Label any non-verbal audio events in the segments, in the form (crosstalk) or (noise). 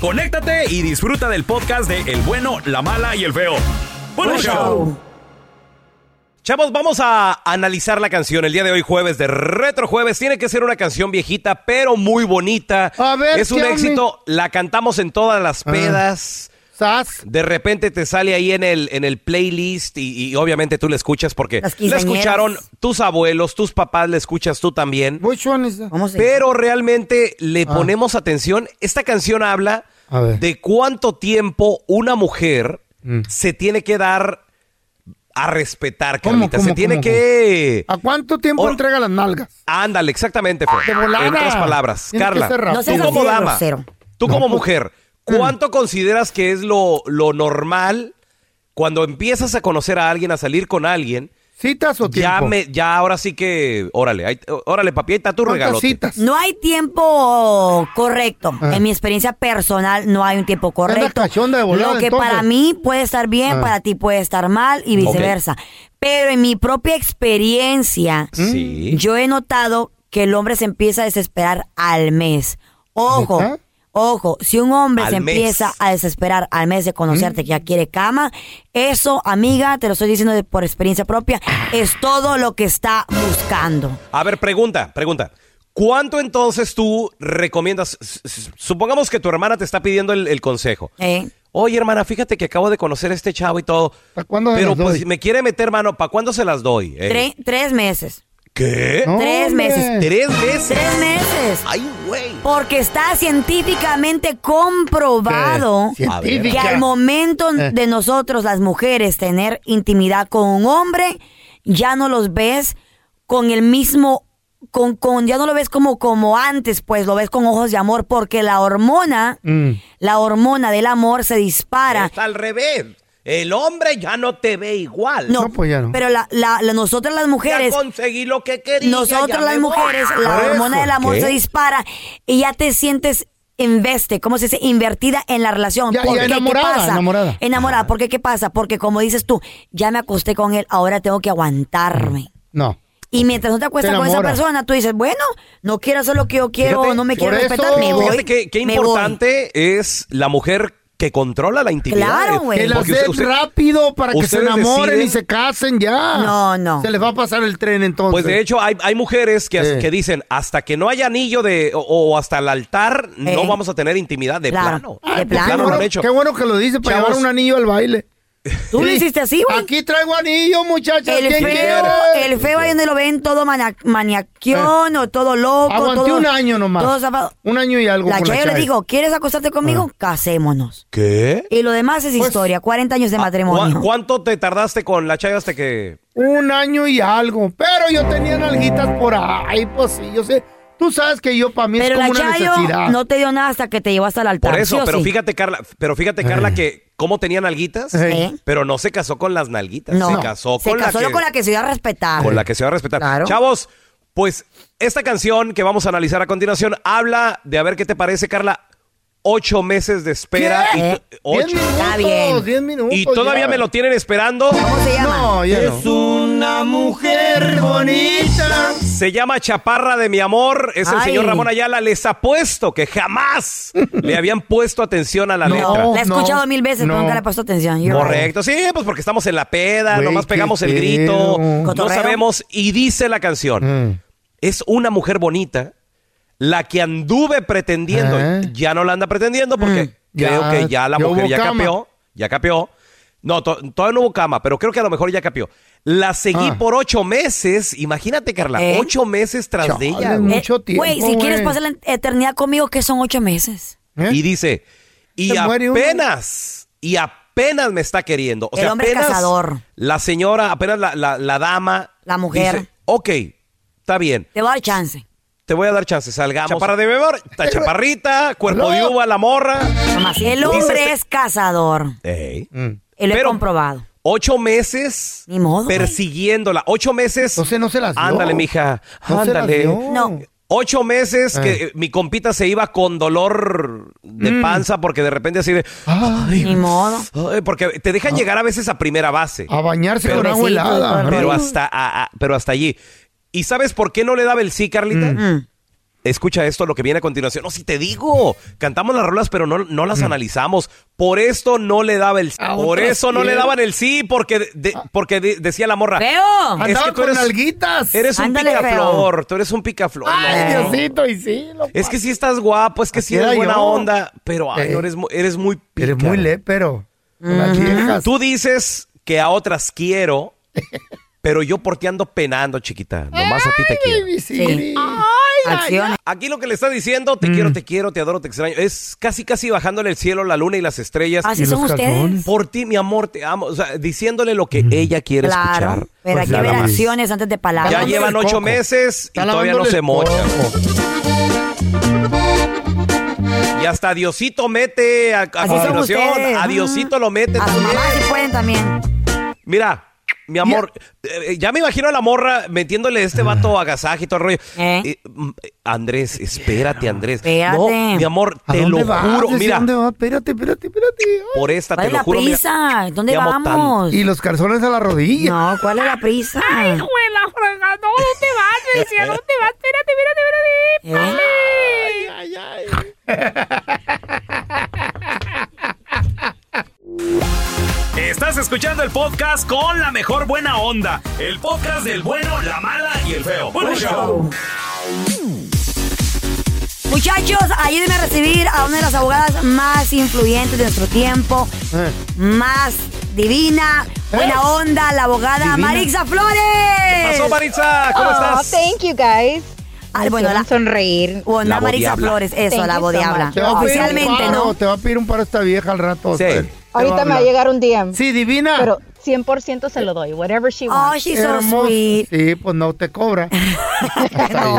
conéctate y disfruta del podcast de El bueno, la mala y el feo. ¡Buen Buen show! show. Chavos, vamos a analizar la canción el día de hoy, jueves de Retro Jueves. Tiene que ser una canción viejita, pero muy bonita. A ver, es un éxito. La cantamos en todas las Ah. De repente te sale ahí en el, en el playlist y, y obviamente tú la escuchas porque la escucharon tus abuelos, tus papás, la escuchas tú también. Which one is that? ¿Cómo se Pero realmente le Ah. ponemos atención. Esta canción habla de cuánto tiempo una mujer Mm. se tiene que dar a respetar, ¿Cómo, Carlita. cómo, se tiene cómo, que... ¿A cuánto tiempo Or- entrega las nalgas? Ándale, exactamente, Fer. En otras palabras, Tiene Carla, tú como dama, grosero. tú No, como pues, mujer, ¿cuánto consideras que es lo, lo normal cuando empiezas a conocer a alguien, a salir con alguien? ¿Citas o tiempo? Ya, me, ya ahora sí que, órale, órale, papi, ahí está tu ¿Cuántas regalo. citas? No hay tiempo correcto. Ah. En mi experiencia personal no hay un tiempo correcto. cachonda de Lo que entonces. para mí puede estar bien, Ah. para ti puede estar mal y viceversa. Pero en mi propia experiencia, Sí. yo he notado que el hombre se empieza a desesperar al mes. Ojo. Ojo, si un hombre Al se mes. empieza a desesperar al mes de conocerte que ya quiere cama, eso, amiga, te lo estoy diciendo de- por experiencia propia, es todo lo que está buscando. A ver, pregunta, pregunta. ¿Cuánto entonces tú recomiendas? Supongamos que tu hermana te está pidiendo el, el consejo. ¿eh? Oye, hermana, fíjate que acabo de conocer a este chavo y todo. ¿Para cuándo se Pero las pues doy? me quiere meter mano. ¿Para cuándo se las doy? Eh, Tre- tres meses. ¿Qué? No, Tres hombre. meses. ¿Tres meses? Tres meses. Ay, güey. Porque está científicamente comprobado que al momento Eh. de nosotros, las mujeres, tener intimidad con un hombre, ya no los ves con el mismo, con, con ya no lo ves como, como antes, pues lo ves con ojos de amor, porque la hormona, Mm. la hormona del amor se dispara. Está al revés. El hombre ya no te ve igual. No, No, pues ya no. pero la, la, la- nosotras las Ya mujeres, conseguí lo que quería. nosotras ya las voy. mujeres, la Por hormona eso. del amor ¿Qué? se dispara y ya te sientes investe, ¿cómo se dice? Invertida en la relación. Ya- ya Porque, ¿qué enamorada, pasa? enamorada. Enamorada. Porque, ¿qué pasa? Porque, como dices tú, ya me acosté con él, ahora tengo que aguantarme. No. Y mientras no te acuestas Te con esa persona, tú dices, bueno, no quiero hacer lo que yo quiero, Fíjate, no me quiero por eso- respetar, me voy. Fíjate qué, qué voy. importante es la mujer que controla la intimidad. Claro, güey. Que den usted- usted- rápido para que se enamoren y se casen ya. No, no. Se les va a pasar el tren entonces. Pues de hecho hay, hay mujeres que, Eh. que dicen hasta que no haya anillo de o, o hasta el altar no Eh. vamos a tener intimidad de Claro. plano. De Ay, plano. Qué lo han bueno, hecho. qué bueno que lo dice para Chavos. llevar un anillo al baile. Tú le Sí. hiciste así, güey. Aquí traigo anillo, muchachos. El ¿Quién feo, quiere? el feo ahí donde lo ven todo mana- maniaquión o todo loco. Aguanté todo, un año nomás. todo zafado. Un año y algo La con Chayo le Chayo. dijo, ¿quieres acostarte conmigo? Casémonos. ¿Qué? Y lo demás es Pues, historia. 40 años de ¿Cu- matrimonio. ¿Cuánto te tardaste con la chaya hasta que... Un año y algo. Pero yo tenía nalguitas por ahí, pues sí, yo sé. Tú sabes que yo para mí Pero es la como una Chayo necesidad. no te dio nada hasta que te llevó hasta el altar. Por ¿sí eso, pero sí? fíjate, Carla, pero fíjate, Carla, que cómo tenía nalguitas, ¿Eh? pero no se casó con las nalguitas. No. Se casó Se con casó la que... con la que se dio a respetar. con la que se va a respetar. Claro. Chavos, pues esta canción que vamos a analizar a continuación habla de, a ver qué te parece, Carla, ocho meses de espera. ¿Qué? Y, ¿Eh? ocho. Diez minutos, Está bien. diez minutos. y todavía ya. me lo tienen esperando. ¿Cómo se llama? No, ya no. Una mujer bonita. Se llama Chaparra de mi amor. Es el Ay. señor Ramón Ayala. Les apuesto que jamás le habían puesto atención a la No. letra. La he escuchado no, mil veces, pero nunca le he puesto atención. You're right. Correcto, sí, pues porque estamos en la peda, Güey, nomás qué pegamos el pedo. grito, no Cotorreo. sabemos, y dice la canción, Mm. es una mujer bonita, la que anduve pretendiendo, ¿Eh? ya no la anda pretendiendo porque Mm. creo Ya, que ya la ya mujer hubo ya cama. capeó, ya capeó. No, to- todavía no hubo cama, pero creo que a lo mejor ya capeó. La seguí Ah. por ocho meses, imagínate Carla, ¿Eh? ocho meses tras de ella. Mucho tiempo, Güey, si quieres pasar la eternidad conmigo, que son ocho meses. ¿Eh? Y dice, y apenas, y apenas me está queriendo. O El sea, hombre apenas cazador. la señora, apenas la, la- la dama. La mujer. Dice, ok, está bien, Te voy a dar chance. te voy a dar chance, salgamos. Chaparra de beber, está chaparrita, cuerpo de uva, la morra. Nomás, el hombre es cazador. Ey. Mm. Y lo he Pero- comprobado. Ocho meses Ni modo, güey. persiguiéndola. Ocho meses. Entonces no se las dio. Ándale, mija. No se las ándale. dio. No. Ocho meses que eh, mi compita se iba con dolor de Mm. panza porque de repente así de. Ay, Ni modo. Ay, porque te dejan llegar a veces a primera base. a bañarse Pero- con agua helada. todo. Pero hasta, a- a- pero hasta allí. ¿Y sabes por qué no le daba el sí, Carlita? Mm. Escucha esto, lo que viene a continuación. No, si te digo, cantamos las rolas, pero no, no las analizamos. Por esto no le daba el sí. Por eso no le sí. daban el sí, porque, de- porque de- decía la morra. ¡Feo! Es Andaba que tú con eres- nalguitas. Eres un Ándale, picaflor, tú eres un picaflor. Ay, No. Diosito, y sí. lo- Es que sí estás guapo, es que sí eres buena yo. onda, pero ay, Eh. no eres, eres muy pica. Eres muy lépero. Viejas. Tú dices que a otras quiero, pero yo por ti ando penando, chiquita. Nomás a ti te quiero. Siri. Acciones. Aquí lo que le está diciendo, te quiero, te quiero, te adoro, te extraño, es casi casi bajándole el cielo, la luna y las estrellas. Así Y son los ustedes. calzones. Por ti, mi amor, te amo. O sea, diciéndole lo que ella quiere Claro. escuchar. Pero Pues hay que ver acciones antes de palabras. Ya llevan ocho meses y todavía no se mocha. Y hasta Diosito mete a, a continuación. A Diosito lo mete A su también. mamá si pueden también. Mira, mi amor, eh, ya me imagino a la morra metiéndole este vato agasaje y todo el rollo. ¿Eh? Eh, mm, eh, Andrés, espérate, Andrés. Espérate. No, mi amor, ¿A te dónde lo vas? juro. ¿Desde Mira, ¿Dónde vas? Espérate, espérate, espérate. Ay. por esta ¿Cuál te es lo la juro. mira, prisa? ¿Dónde te amo vamos? Y los calzones a la rodilla. No, ¿cuál es la prisa? la fregada, no, te vas, me decía, (laughs) te vas, espérate, espérate, espérate. ¿Eh? Ay, ay. (laughs) Estás escuchando el podcast con la mejor buena onda. El podcast del bueno, la mala y el feo. Show. Muchachos, ayúdenme a recibir a una de las abogadas más influyentes de nuestro tiempo, Eh. más divina, buena onda, la abogada Divina. Marixa Flores. ¿Qué pasó, Maritza? ¿Cómo Oh, estás? thank you guys. Ay, bueno, la, sonreír. bueno, La Marixa Bodiabla. Flores, eso, Thank la so Bodiabla. un Oficialmente, paro, ¿no? Te va a pedir un paro esta vieja al rato. Sí. Ahorita me va a llegar un DM. Sí, divina. Pero 100% se lo doy, whatever she Oh, wants. she's so Hermoso. sweet. Sí, pues no te cobra. (laughs) No.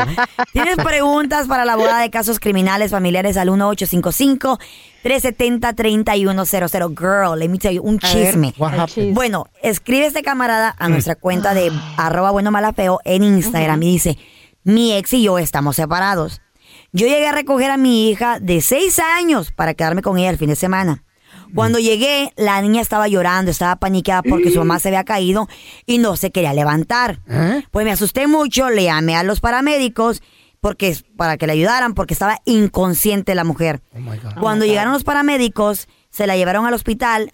¿Tienes preguntas para la abogada de casos criminales familiares al 1855-370-3100? Girl, let me tell you, un ver, chisme. What el happened? chisme. Bueno, escribe este camarada a nuestra cuenta de arroba bueno mala feo en Instagram y dice, mi ex y yo estamos separados. Yo llegué a recoger a mi hija de seis años para quedarme con ella el fin de semana. Cuando llegué, la niña estaba llorando, estaba paniqueada porque su mamá se había caído y no se quería levantar. ¿Eh? Pues me asusté mucho, le llamé a los paramédicos porque para que le ayudaran porque estaba inconsciente la mujer. Oh my God. Cuando llegaron los paramédicos, se la llevaron al hospital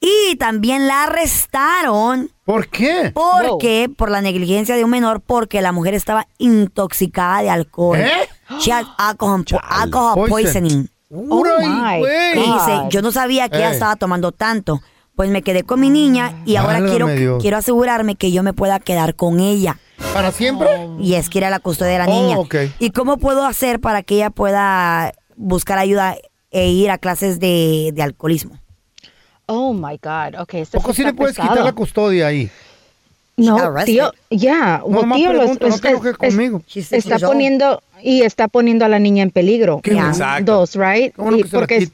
y también la arrestaron. ¿Por qué? ¿Por qué? Por la negligencia de un menor, porque la mujer estaba intoxicada de alcohol. ¿Eh? She had alcohol, alcohol Poison. poisoning. Oh my. Y dice, God. yo no sabía que ella Eh. estaba tomando tanto. pues me quedé con mi niña y ahora Válgame quiero, Dios. quiero asegurarme que yo me pueda quedar con ella. ¿Para siempre? Y es que ir a la custodia de la Oh, niña. ok. ¿Y cómo puedo hacer para que ella pueda buscar ayuda e ir a clases de, de alcoholismo? Oh my God. Ok, esto ¿Poco sí le puedes pesado. quitar la custodia ahí? No, tío, ya, No, well, nomás tío, lo- pregunto, no es- te enojes es- conmigo. Está poniendo y está poniendo a la niña en peligro. Exacto. Dos, right? Y porque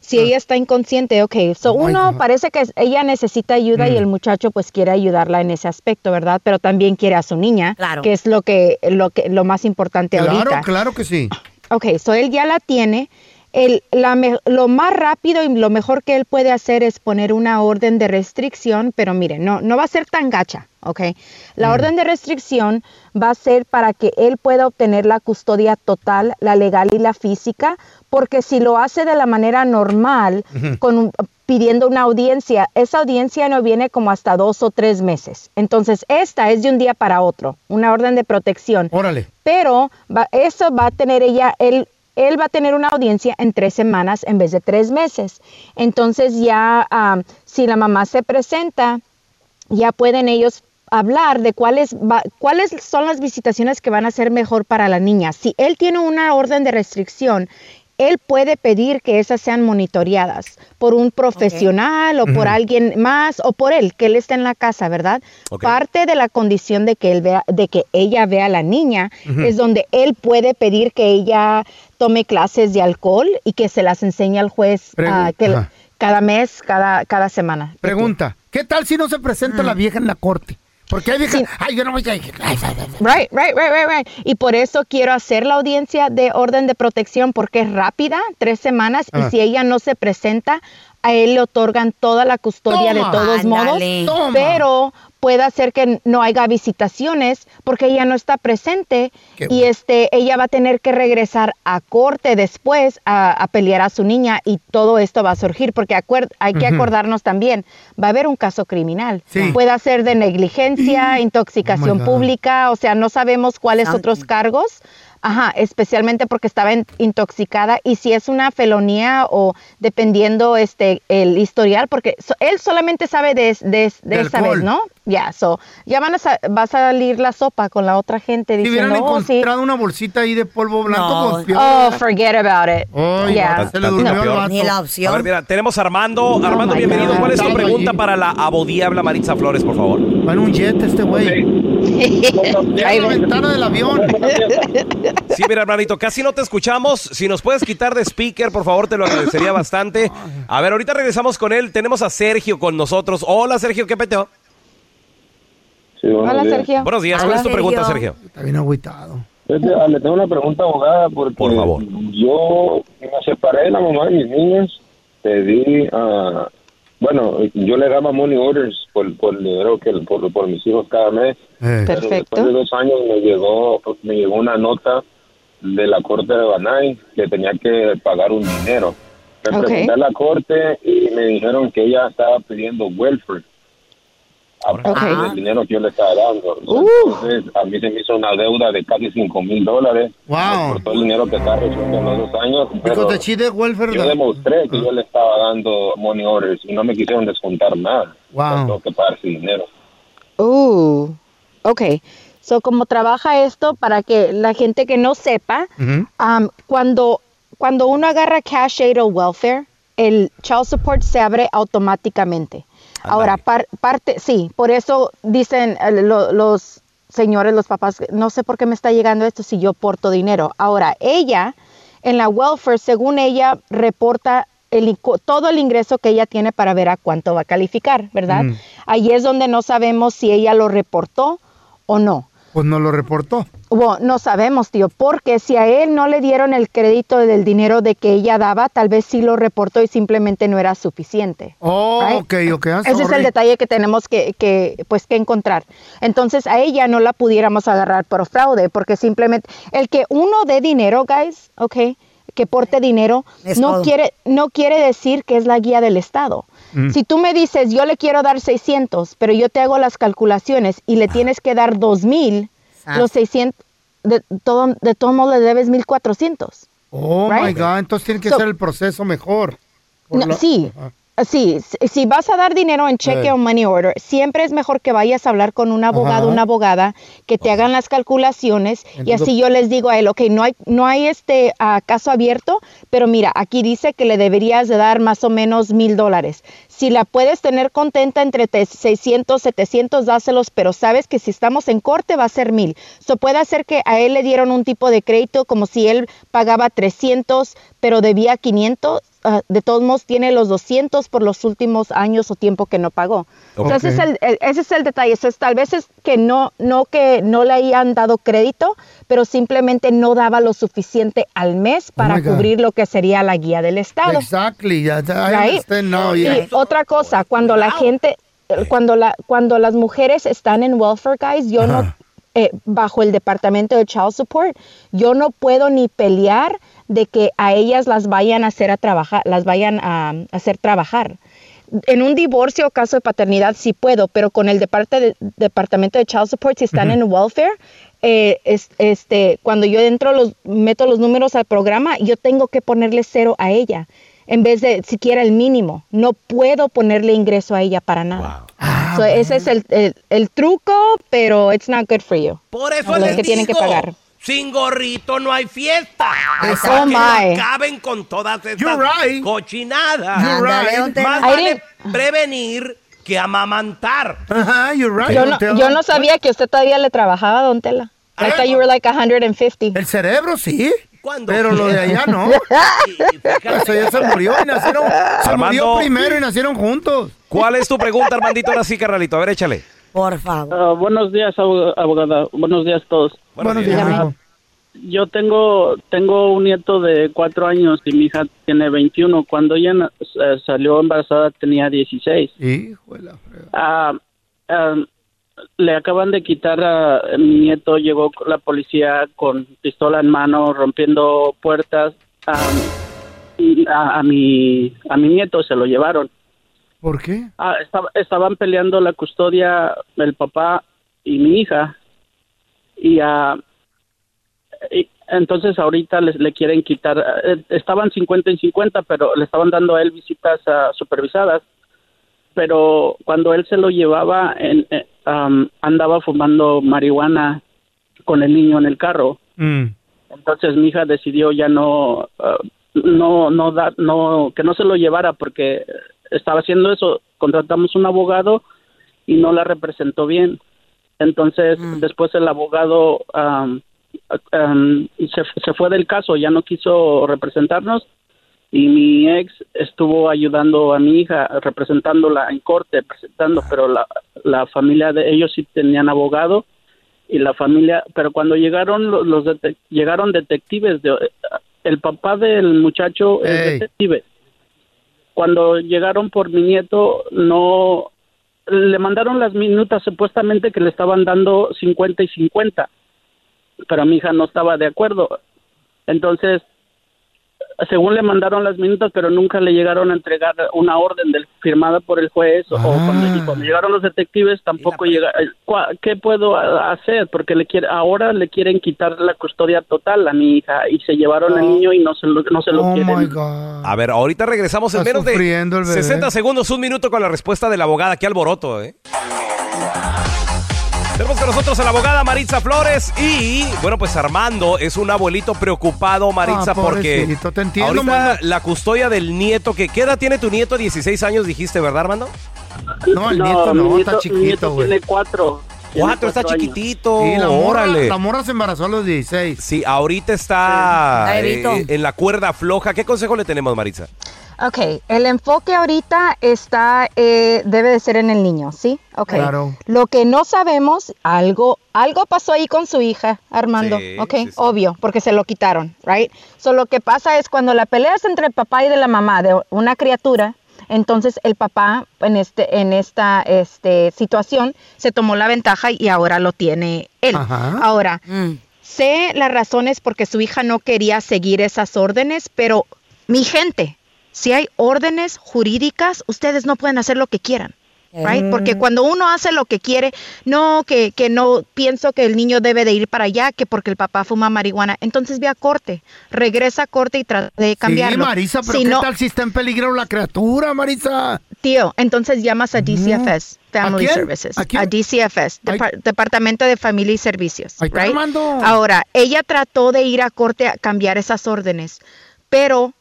si ella está inconsciente, ok, so Oh uno parece que ella necesita ayuda Mm. y el muchacho pues quiere ayudarla en ese aspecto, ¿verdad? Pero también quiere a su niña, Claro. que es lo que lo que lo más importante Claro, ahorita. claro que sí. Ok, so él ya la tiene. El, la lo más rápido y lo mejor que él puede hacer es poner una orden de restricción, pero miren, no, no va a ser tan gacha, ¿ok? La orden de restricción va a ser para que él pueda obtener la custodia total, la legal y la física, porque si lo hace de la manera normal, con un- pidiendo una audiencia, esa audiencia no viene como hasta dos o tres meses. Entonces, esta es de un día para otro, una orden de protección Órale. pero va- eso va a tener ella, él, él va a tener una audiencia en tres semanas en vez de tres meses. Entonces ya ah, si la mamá se presenta, ya pueden ellos hablar de cuáles va- cuáles son las visitaciones que van a ser mejor para la niña. Si él tiene una orden de restricción, él puede pedir que esas sean monitoreadas por un profesional o por alguien más o por él, que él esté en la casa, ¿verdad? Parte de la condición de que él vea, de que ella vea a la niña es donde él puede pedir que ella tome clases de alcohol y que se las enseñe al juez ah, que- cada mes, cada, cada semana. Pregunta, ¿qué tal si no se presenta la vieja en la corte? Porque hay viejas, Sí. ay, yo no voy a ir. Ay, ay, ay, ay. Right, right, right, right, right. Y por eso quiero hacer la audiencia de orden de protección porque es rápida, tres semanas, Ah. y si ella no se presenta, a él le otorgan toda la custodia Toma. de todos Ándale. modos, Toma. pero puede hacer que no haya visitaciones porque ella no está presente Qué y este ella va a tener que regresar a corte después a, a pelear a su niña y todo esto va a surgir porque acuer- hay que acordarnos también va a haber un caso criminal Sí. puede ser de negligencia intoxicación Oh God. pública o sea no sabemos cuáles otros cargos Ajá, especialmente porque estaba in- intoxicada y si es una felonía o dependiendo este el historial, porque so- él solamente sabe de, es- de, es- de De esa alcohol. vez, ¿no? Ya, so, ya van a sa- va a salir la sopa con la otra gente Si hubieran diciendo, oh, sí. encontrado una bolsita ahí de polvo blanco, No. pues. Oh, forget about it. Ay, Yeah. se le durmió peor. vato. Ni la A opción. ver, mira, tenemos a Armando. Armando, my bienvenido. God. ¿Cuál es tu pregunta allí. para la abodiabla Maritza Flores, por favor? Va en un jet este güey. (laughs) A la ven. ventana del avión. (laughs) Sí, mira, hermanito, casi no te escuchamos. Si nos puedes quitar de speaker, por favor, te lo agradecería bastante. A ver, ahorita regresamos con él. Tenemos a Sergio con nosotros. Hola, Sergio, ¿qué peteo? Sí, Hola, días. Sergio. Buenos días. ¿Cuál es tu pregunta, Sergio. Sergio? Está bien agüitado. Ah, Le tengo una pregunta, abogada, porque Por favor. yo me separé de la mamá de mis niños, pedí, ah, bueno, yo le daba money orders por, por el dinero que por, por mis hijos cada mes. Eh. Pero Perfecto. después de dos años me llegó, me llegó una nota de la corte de Banay que tenía que pagar un dinero. Me pregunté a la corte y me dijeron que ella estaba pidiendo welfare. Aparte Ok. del dinero que yo le estaba dando. Uh. Entonces, a mí se me hizo una deuda de casi 5 mil dólares Wow. por todo el dinero que estaba recibiendo en los dos años. Pero welfare. yo demostré que yo le estaba dando money orders y no me quisieron descontar nada. Wow. Tengo que pagar ese dinero. Uh, ok. So, como trabaja esto para que la gente que no sepa, Ujú. um, cuando, cuando uno agarra cash aid o welfare, el child support se abre automáticamente. Ahora, par- parte, sí, por eso dicen eh, lo- los señores, los papás, no sé por qué me está llegando esto si yo porto dinero. Ahora, ella, en la welfare, según ella, reporta el, todo el ingreso que ella tiene para ver a cuánto va a calificar, ¿verdad? Mm. Ahí es donde no sabemos si ella lo reportó o no. Pues no lo reportó. Bueno, no sabemos, tío, porque si a él no le dieron el crédito del dinero de que ella daba, tal vez sí lo reportó y simplemente no era suficiente. Oh, Right? ok, ok. ah, Ese es sorry. el detalle que tenemos que, que, pues, que encontrar. Entonces, a ella no la pudiéramos agarrar por fraude, porque simplemente el que uno dé dinero, guys, ok, que porte dinero, Es no todo. quiere, no quiere decir que es la guía del Estado. Mm. Si tú me dices, yo le quiero dar 600, pero yo te hago las calculaciones y le tienes que dar 2000, Ah. los 600, de todo, de todo modo le debes 1400. Oh, my? God. Entonces tiene que So- ser el proceso mejor. Por No, la- sí. Sí, si- vas a dar dinero en cheque Eh. o money order, siempre es mejor que vayas a hablar con un abogado, Ajá. una abogada, que te hagan las calculaciones y así yo les digo a él, ok, no hay, no hay este caso abierto, pero mira, aquí dice que le deberías de dar más o menos mil dólares. Si la puedes tener contenta entre te- 600, 700, dáselos, pero sabes que si estamos en corte va a ser mil. So puede ser que a él le dieron un tipo de crédito como si él pagaba 300, pero debía 500. Ah, de todos modos tiene los 200 por los últimos años o tiempo que no pagó. Entonces Ok. el- el- ese es el detalle. Tal vez es que no, no que no le hayan dado crédito, pero simplemente no daba lo suficiente al mes para Oh God. cubrir lo que sería la guía del Estado. Exactly. I Right? now, Y yeah. otra cosa, cuando la gente, cuando la, cuando las mujeres están en welfare, guys, yo no. Eh, bajo el departamento de child support, yo no puedo ni pelear de que a ellas las vayan a hacer a trabajar, las vayan a, a hacer trabajar. En un divorcio o caso de paternidad sí puedo, pero con el departe- de- departamento de child support, si están en welfare, eh, es- este, cuando yo entro los, meto los números al programa, yo tengo que ponerle cero a ella en vez de siquiera el mínimo. No puedo ponerle ingreso a ella para nada. So, ese es el, el- el truco, pero it's not good for you. Por eso les que tienen que pagar. sin gorrito no hay fiesta. O Oh, my. no caben con todas estas You're right. cochinadas. You're right. don Tela. Más vale prevenir que amamantar. Ajá, you're right. Yo no, yo no sabía que usted todavía le trabajaba, don Tela. I thought you were like 150. El cerebro sí. ¿Cuándo? Pero lo de allá no. (laughs) Eso ya se murió y nacieron. Se Armando. murió primero y nacieron juntos. ¿Cuál es tu pregunta, Armandito? Ahora sí, carnalito. A ver, échale. Por favor. Ah, buenos días, abo- abogada. Buenos días a todos. Buenos días, hijo. Yo tengo tengo un nieto de cuatro años y mi hija tiene 21. Cuando ella eh, salió embarazada tenía 16. Hijo de la. Ah, ah, le acaban de quitar a mi nieto. Llegó la policía con pistola en mano, rompiendo puertas. y a, a mi a mi nieto se lo llevaron. ¿Por qué? Ah, estaba- estaban peleando la custodia el papá y mi hija. Y, ah, y entonces ahorita les, le quieren quitar, eh, estaban 50 y 50, pero le estaban dando a él visitas ah, supervisadas. Pero cuando él se lo llevaba, en, eh, am, andaba fumando marihuana con el niño en el carro. Mm. Entonces mi hija decidió ya no, ah, no, no da, no, que no se lo llevara porque estaba haciendo eso. Contratamos un abogado y no la representó bien. Entonces después el abogado am, se, se fue del caso, ya no quiso representarnos y mi ex estuvo ayudando a mi hija representándola en corte, presentando, pero la, la familia de ellos sí tenían abogado y la familia, pero cuando llegaron los, los detec- llegaron detectives de el papá del muchacho es Ey. detective. Cuando llegaron por mi nieto no le mandaron las minutas supuestamente que le estaban dando 50 y 50, pero mi hija no estaba de acuerdo. Entonces, según le mandaron las minutas, pero nunca le llegaron a entregar una orden del, firmada por el juez o cuando, y cuando llegaron los detectives tampoco llega. eh, cua- ¿Qué puedo hacer? Porque le quiere, ahora le quieren quitar la custodia total a mi hija y se llevaron al niño y no se lo, no se lo Oh quieren. my God. A ver, ahorita regresamos en menos de sufriendo el bebé. 60 segundos, un minuto con la respuesta de la abogada. Qué alboroto, ¿eh? Tenemos con nosotros a la abogada Maritza Flores y, bueno, pues Armando es un abuelito preocupado, Maritza, Ah, porque te entiendo, ahorita mano. la custodia del nieto, que ¿qué edad tiene tu nieto? 16 años dijiste, ¿verdad, Armando? No, el nieto mi no, está chiquito, güey. Tiene cuatro. Cuatro, está años. chiquitito. Sí, la morra, órale. la morra se embarazó a los 16. Sí, ahorita está Sí. Eh, en la cuerda floja. ¿Qué consejo le tenemos, Maritza? Ok, el enfoque ahorita está, eh, debe de ser en el niño, ¿sí? Ok. Claro. Lo que no sabemos, algo, algo pasó ahí con su hija, Armando, Sí, ¿ok? sí, sí. Obvio, porque se lo quitaron, ¿right? So, lo que pasa es cuando la pelea es entre el papá y de la mamá de una criatura, entonces el papá en, este, en esta este, situación se tomó la ventaja y ahora lo tiene él. Ajá. Ahora, Mm. Sé las razones porque su hija no quería seguir esas órdenes, pero mi gente, si hay órdenes jurídicas, ustedes no pueden hacer lo que quieran. Right? Porque cuando uno hace lo que quiere, no, que, que no pienso que el niño debe de ir para allá, que porque el papá fuma marihuana, entonces ve a corte, regresa a corte y trata de cambiarlo. Sí, Marisa, pero Si ¿qué no- tal si está en peligro la criatura, Marisa? Tío, entonces llamas a DCFS, Family? Services, ¿A? DCFS, Depar- Departamento de Familia y Servicios. Right? Ahora, ella trató de ir a corte a cambiar esas órdenes, pero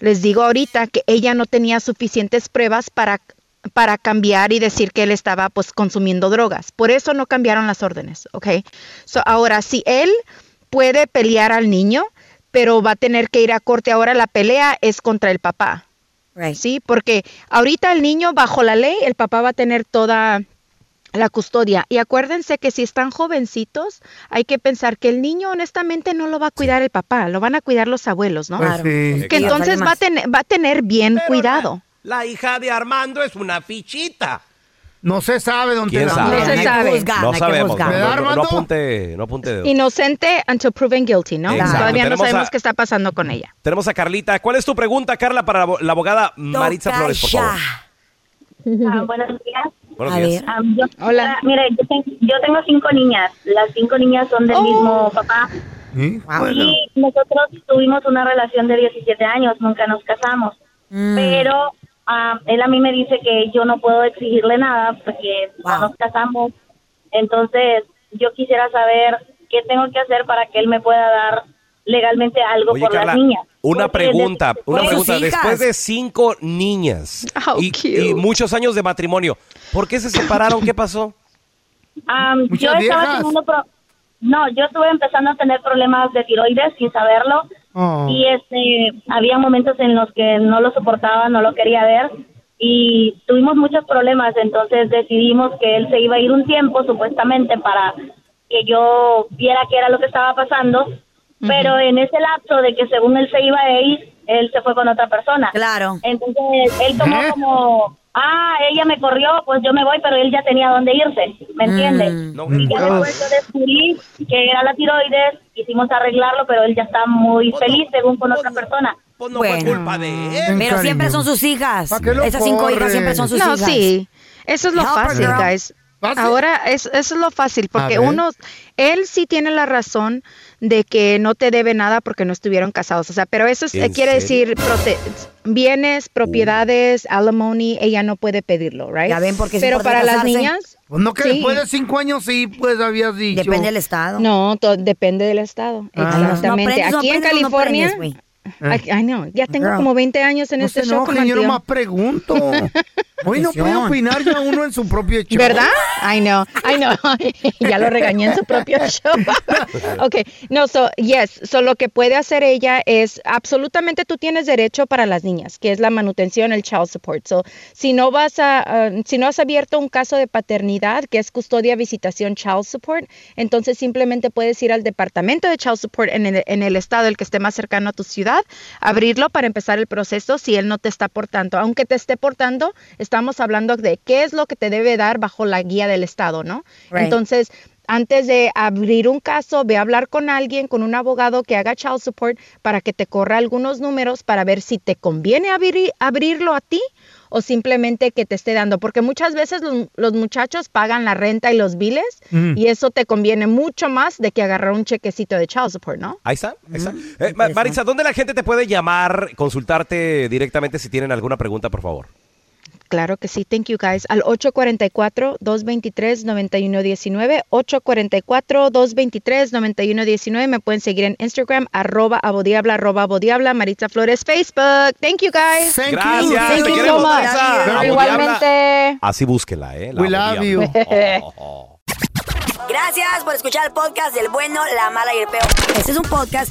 les digo ahorita que ella no tenía suficientes pruebas para para cambiar y decir que él estaba pues consumiendo drogas. Por eso no cambiaron las órdenes, ¿ok? So, ahora, si él puede pelear al niño, pero va a tener que ir a corte ahora, la pelea es contra el papá. Sí, porque ahorita el niño bajo la ley, el papá va a tener toda la custodia. Y acuérdense que si están jovencitos, hay que pensar que el niño honestamente no lo va a cuidar el papá, lo van a cuidar los abuelos, ¿no? Pues sí. Que Sí, entonces va a, tener, va a tener bien cuidado. La hija de Armando es una fichita. No se sabe dónde ¿Quién sabe? No se sabe. No sabemos. No, ¿Verdad, no- no Armando? apunte, no apunte dedo. Inocente until proven guilty, ¿no? Exacto. Todavía no sabemos a- qué está pasando con ella. Tenemos a Carlita. ¿Cuál es tu pregunta, Carla, para la abogada Maritza Flores, por favor? Ah, buenos días. Buenos A días. ver. Ah, yo- ah, mire, yo, ten- yo tengo cinco niñas. Las cinco niñas son del mismo papá. Sí, Y nosotros tuvimos una relación de 17 años, nunca nos casamos. Pero ah, él a mí me dice que yo no puedo exigirle nada porque no nos casamos. Entonces, yo quisiera saber qué tengo que hacer para que él me pueda dar legalmente algo Oye, por Carla, las niñas. Una Porque pregunta, una pregunta. Después de cinco niñas y, y muchos años de matrimonio, ¿por qué se separaron? ¿Qué pasó? Muchas yo estaba teniendo pro- no, yo estuve empezando a tener problemas de tiroides sin saberlo Oh. y este había momentos en los que no lo soportaba, no lo quería ver y tuvimos muchos problemas, entonces decidimos que él se iba a ir un tiempo supuestamente para que yo viera qué era lo que estaba pasando, pero en ese lapso de que según él se iba a ir, él se fue con otra persona. Claro. Entonces él tomó ¿Eh? como, ah, ella me corrió, pues yo me voy, pero él ya tenía dónde irse, ¿me entiendes? Mm. Y ya después yo descubrí que era la tiroides, quisimos arreglarlo, pero él ya está muy feliz según con otra persona. Pues no Bueno. culpa de él. Pero siempre son sus hijas. ¿Para qué lo Esas cinco hijas siempre son sus no, hijas. sí. Eso es lo Help fácil, girl. guys. Ahora, es, eso es lo fácil, porque uno, él sí tiene la razón de que no te debe nada porque no estuvieron casados. O sea, pero eso es- ¿En quiere serio? decir prote- bienes, propiedades, alimony, ella no puede pedirlo, right? Ya ven, porque Pero para las niñas, Pues no que Sí. después de cinco años sí, pues habías dicho. Depende del estado. No, depende del estado. Ah. Exactamente. No aprendes, no Aquí en no California. aprendes. Ay, no, ya tengo Girl. como 20 años en No este se show. enojen, yo nomás pregunto. (laughs) Hoy no puede opinar ya uno en su propio show. ¿Verdad? I know, I know. (laughs) ya lo regañé en su propio (laughs) show. ok, no, so, yes, so lo que puede hacer ella es, absolutamente tú tienes derecho para las niñas, que es la manutención, el child support. So, si no vas a, ah, si no has abierto un caso de paternidad, que es custodia, visitación, child support, entonces simplemente puedes ir al departamento de child support en el, en el estado, el que esté más cercano a tu ciudad, abrirlo para empezar el proceso si él no te está portando. Aunque te esté portando, estamos hablando de qué es lo que te debe dar bajo la guía del estado, ¿no? Right. Entonces, antes de abrir un caso, ve a hablar con alguien, con un abogado que haga child support para que te corra algunos números para ver si te conviene abrir, abrirlo a ti o simplemente que te esté dando, porque muchas veces los, los muchachos pagan la renta y los biles Mm. y eso te conviene mucho más de que agarrar un chequecito de child support, ¿no? Ahí está, ahí está. Eh, Ma- Maritza, ¿dónde la gente te puede llamar, consultarte directamente si tienen alguna pregunta, por favor? Claro que sí, thank you guys. Al 844-223-9119, 844-223-9119. Me pueden seguir en Instagram, arroba abodiabla, arroba abodiabla, Maritza Flores, Facebook. Thank you guys. Thank you. Gracias, Thank te you so much. Igualmente. Así búsquela, ¿eh? La We love you. abodiabla. (laughs) Gracias por escuchar el podcast del bueno, la mala y el peor. Este es un podcast